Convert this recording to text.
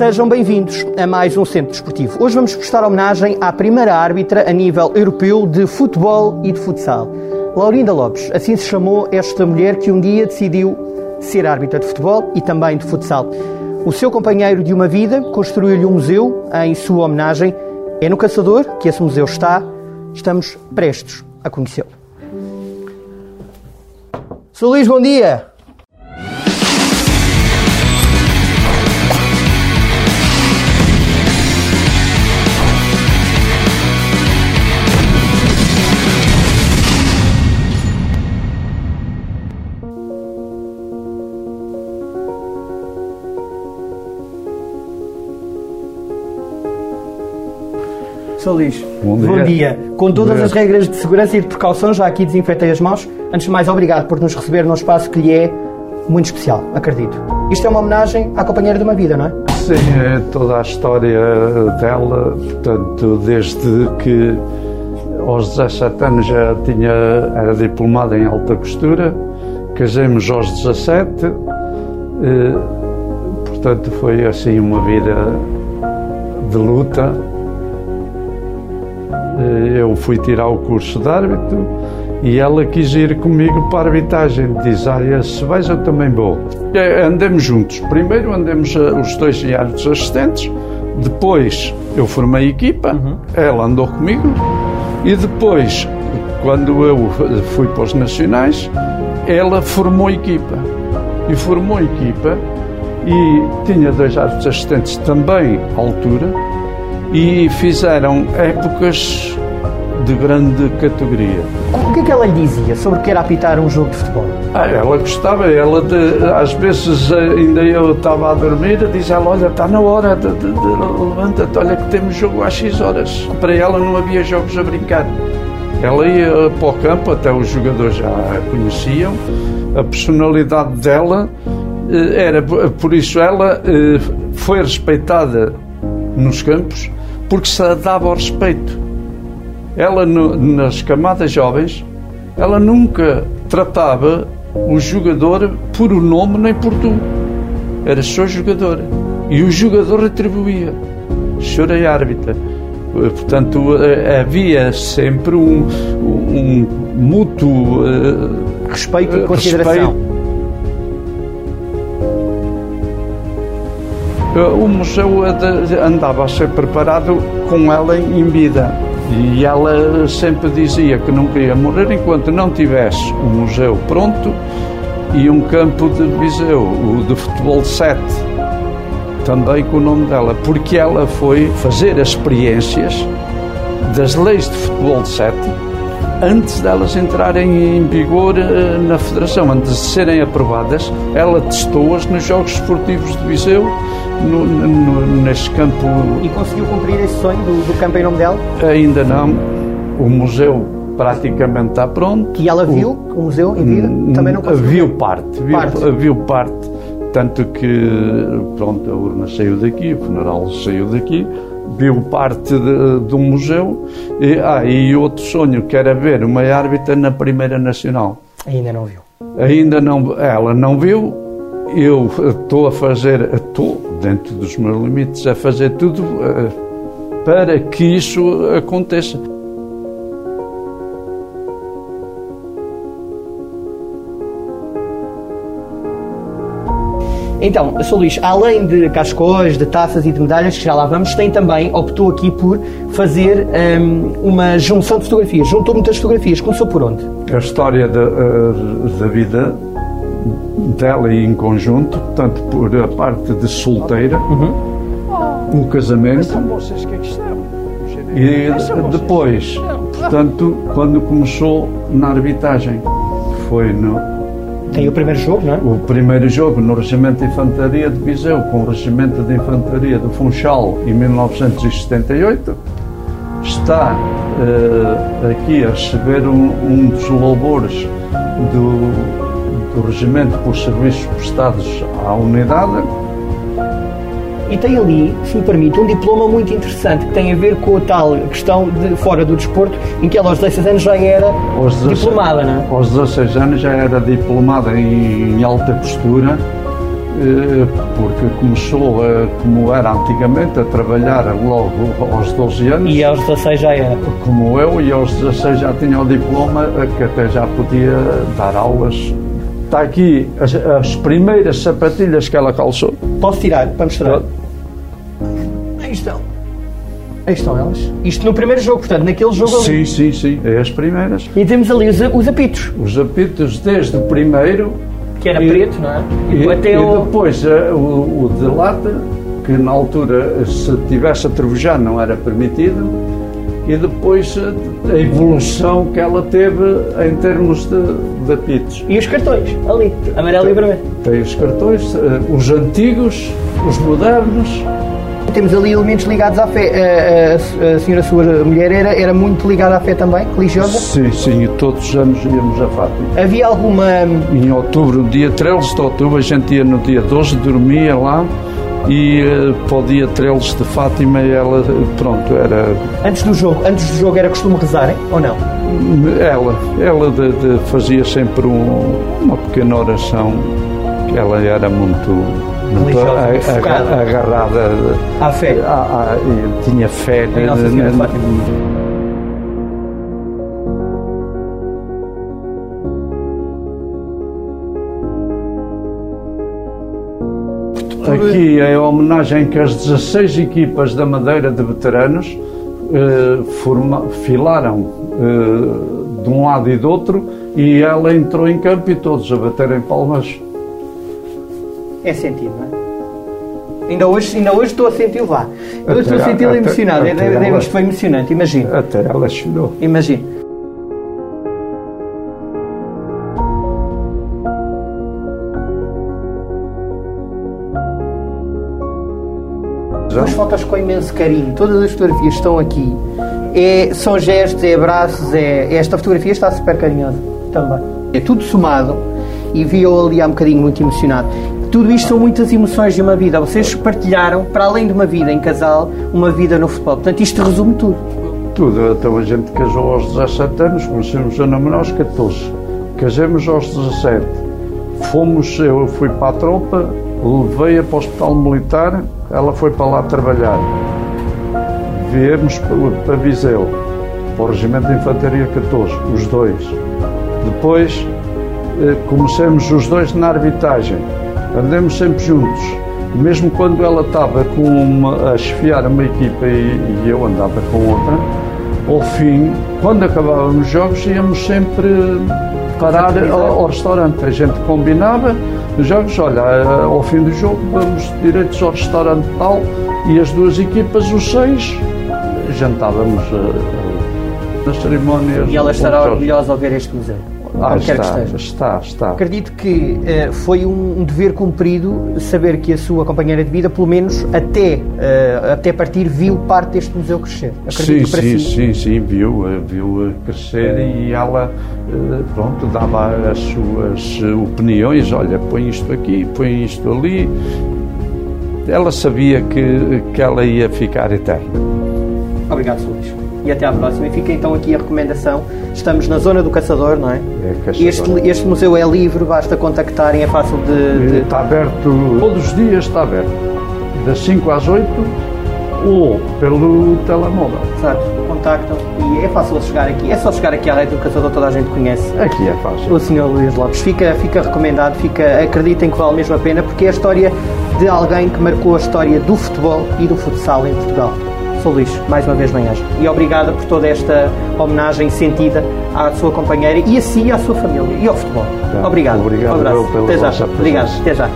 Sejam bem-vindos a mais um Centro Desportivo. Hoje vamos prestar homenagem à primeira árbitra a nível europeu de futebol e de futsal. Laurinda Lopes, assim se chamou esta mulher que um dia decidiu ser árbitra de futebol e também de futsal. O seu companheiro de uma vida construiu-lhe um museu em sua homenagem. É no Caçador que esse museu está. Estamos prestes a conhecê-lo. Sou Luís, bom dia! Sou Luís. Bom dia. Bom dia. Com todas Bom as dia. regras de segurança e de precaução, já aqui desinfetei as mãos. Antes de mais, obrigado por nos receber num espaço que lhe é muito especial, acredito. Isto é uma homenagem à companheira de uma vida, não é? Sim, é toda a história dela, portanto, desde que aos 17 anos já tinha, era diplomada em alta costura, casamos aos 17, eh, portanto foi assim uma vida de luta. Eh, Eu fui tirar o curso de árbitro e ela quis ir comigo para a arbitragem. Diz, ah, se vais eu também vou. Eh, Andamos juntos. Primeiro andamos eh, os dois em árbitros assistentes, depois eu formei equipa, ela andou comigo e depois, quando eu fui para os nacionais, ela formou equipa. E formou equipa e tinha dois árbitros assistentes também à altura e fizeram épocas de grande categoria. O que é que ela lhe dizia sobre o que era apitar um jogo de futebol? Ah, ela gostava, ela de, às vezes eh, ainda eu estava a dormir, diz ela, olha, está na hora, de, de- levanta-te, olha que temos jogo às X horas. Para ela não havia jogos a brincar. Ela ia para o campo, até os jogadores já a conheciam, a personalidade dela eh, era, por isso ela eh, foi respeitada nos campos porque se dava ao respeito. Ela, no- nas camadas jovens, ela nunca tratava o jogador por o nome nem por tu. Era só jogador. E o jogador retribuía. O senhor é árbitra. Portanto, eh, havia sempre um, um mútuo eh, Respeito e eh, consideração. respeito. O museu eh, de- andava a ser preparado com ela em vida. E ela sempre dizia que não queria morrer enquanto não tivesse o museu pronto e um campo de Viseu, o de futebol 7, também com o nome dela, porque ela foi fazer as experiências das leis de futebol 7 antes delas entrarem em vigor eh, na Federação, antes de serem aprovadas, ela testou-as nos Jogos Esportivos de Viseu, no, no, neste campo E conseguiu cumprir esse sonho do, do campo em nome dela? ainda não. O museu praticamente está pronto. E ela viu o museu em vida? Também não conseguiu? Viu parte, viu Parte. viu parte. Tanto que, pronto, a urna saiu daqui, o funeral saiu daqui, viu parte de- do museu. E, ah, e outro sonho, que era ver uma árbitra na Primeira Nacional. Ainda não viu. Ainda não, ela não viu. Eu estou a fazer, estou dentro dos meus limites, a fazer tudo eh, para que isso aconteça. Então, Sr. Luís, além de cascóis, de taças e de medalhas, que já lá vamos, tem também, optou aqui por fazer hum, uma junção de fotografias. Juntou muitas fotografias. Começou por onde? a história da, eh, da vida dela e em conjunto, portanto, por a parte de solteira, o casamento São vocês que aqui estão. e depois, portanto, quando começou na arbitragem, foi no, Tem o primeiro jogo, não é? o primeiro jogo no Regimento de Infantaria de Viseu com o Regimento de Infantaria do Funchal em 1978 está eh, aqui a receber um, um dos louvores do, do Regimento por serviços prestados à unidade E tem ali, se me permite, um diploma muito interessante que tem a ver com a tal questão de fora do desporto, em que ela aos 16 anos já era Aos 16 diplomada, não é? Aos 16 anos já era diplomada em, em alta costura eh, porque começou, a, como era antigamente, a trabalhar logo aos 12 anos. E aos 16 já era? Como eu, e aos 16 já tinha o diploma, que até já podia dar aulas. Está aqui as, as primeiras sapatilhas que ela calçou. Posso tirar para mostrar? Aí estão. Aí estão elas. Isto no primeiro jogo, portanto, naquele jogo ali. Sim, sim, sim. É as primeiras. E temos ali os, os apitos. Os apitos desde o primeiro que era e, preto, não é? E, até e o... depois uh, o, o, de lata, que na altura, se tivesse a trevejar, não era permitido, e depois a evolução que ela teve em termos de, de apitos. E os cartões, ali, amarelo tem, e vermelho. Tem os cartões, os antigos, os modernos, temos ali elementos ligados à fé. A, a, a senhora, sua mulher, era, era muito ligada à fé também, religiosa? Sim, sim, todos os anos íamos a Fátima. Havia alguma. Em outubro, no dia 13 de outubro, a gente ia no dia 12, dormia lá e uh, para o dia 13 de Fátima ela, pronto, era... Antes do jogo, antes do jogo era costume rezarem, ou não? Ela, ela de, de fazia sempre um, uma pequena oração, que ela era muito religiosa, agarrada à fé. A, a, tinha fé. Em Nossa Senhora de Fátima. Aqui é a homenagem que as 16 equipas da Madeira de veteranos eh, forma, filaram eh, de um lado e do outro e ela entrou em campo e todos a baterem palmas é sentido, não é? Ainda hoje, ainda hoje estou a sentir lá. Eu estou a sentir-lo emocionado. Até é, ela, isto foi emocionante, imagino. Até ela chorou. Imagino. As fotos com imenso carinho, todas as fotografias estão aqui. É, são gestos, é abraços, é, esta fotografia está super carinhosa também. É tudo somado e vi-o ali há um bocadinho muito emocionado. Tudo isto são muitas emoções de uma vida. Vocês partilharam, para além de uma vida em casal, uma vida no futebol. Portanto, isto resume tudo. Tudo. Então a gente casou aos 17 anos, começamos a namorar aos 14. Casamos aos 17. Fomos, eu fui para a tropa, levei-a para o hospital militar, ela foi para lá trabalhar. Viemos para Viseu, para o Regimento de Infantaria 14, os dois. Depois eh, comecemos os dois na arbitragem andamos sempre juntos. Mesmo quando ela estava com uma, a chefiar uma equipa e, e eu andava com outra, ao fim, quando acabávamos os jogos, íamos sempre parar ao, ao, restaurante. A gente combinava os jogos, olha, ao fim do jogo vamos direitos ao restaurante tal e as duas equipas, os seis, jantávamos uh, nas cerimónias. E ela estará orgulhosa ao ver este museu. Ah, está, está, está. Acredito que uh, foi um, um, dever cumprido saber que a sua companheira de vida, pelo menos até, uh, até partir, viu parte deste museu crescer. Acredito sim, sim, si... sim, sim, viu, eh, viu crescer e ela, uh, pronto, dava as suas opiniões, olha, põe isto aqui, põe isto ali. Ela sabia que, que ela ia ficar eterna. Obrigado, Sr. Luís e até à próxima. E fica então aqui a recomendação. Estamos na zona do Caçador, não é? é este, este museu é livre, basta contactarem, é fácil de, de... Está aberto, todos os dias está aberto, das 5 às 8 ou pelo telemóvel. Exato, contactam e é fácil chegar aqui. É só chegar aqui à rede do Caçador, toda a gente conhece. Aqui é fácil. O Sr. Luís Lopes. Fica, fica recomendado, fica, acreditem que vale mesmo a pena, porque é a história de alguém que marcou a história do futebol e do futsal em Portugal. Sou Luís, mais uma vez bem-aja. E obrigada por toda esta homenagem sentida à sua companheira e a si e à sua família e ao futebol. Tá. Obrigado. Obrigado um abraço. Até já. Obrigado. Até já.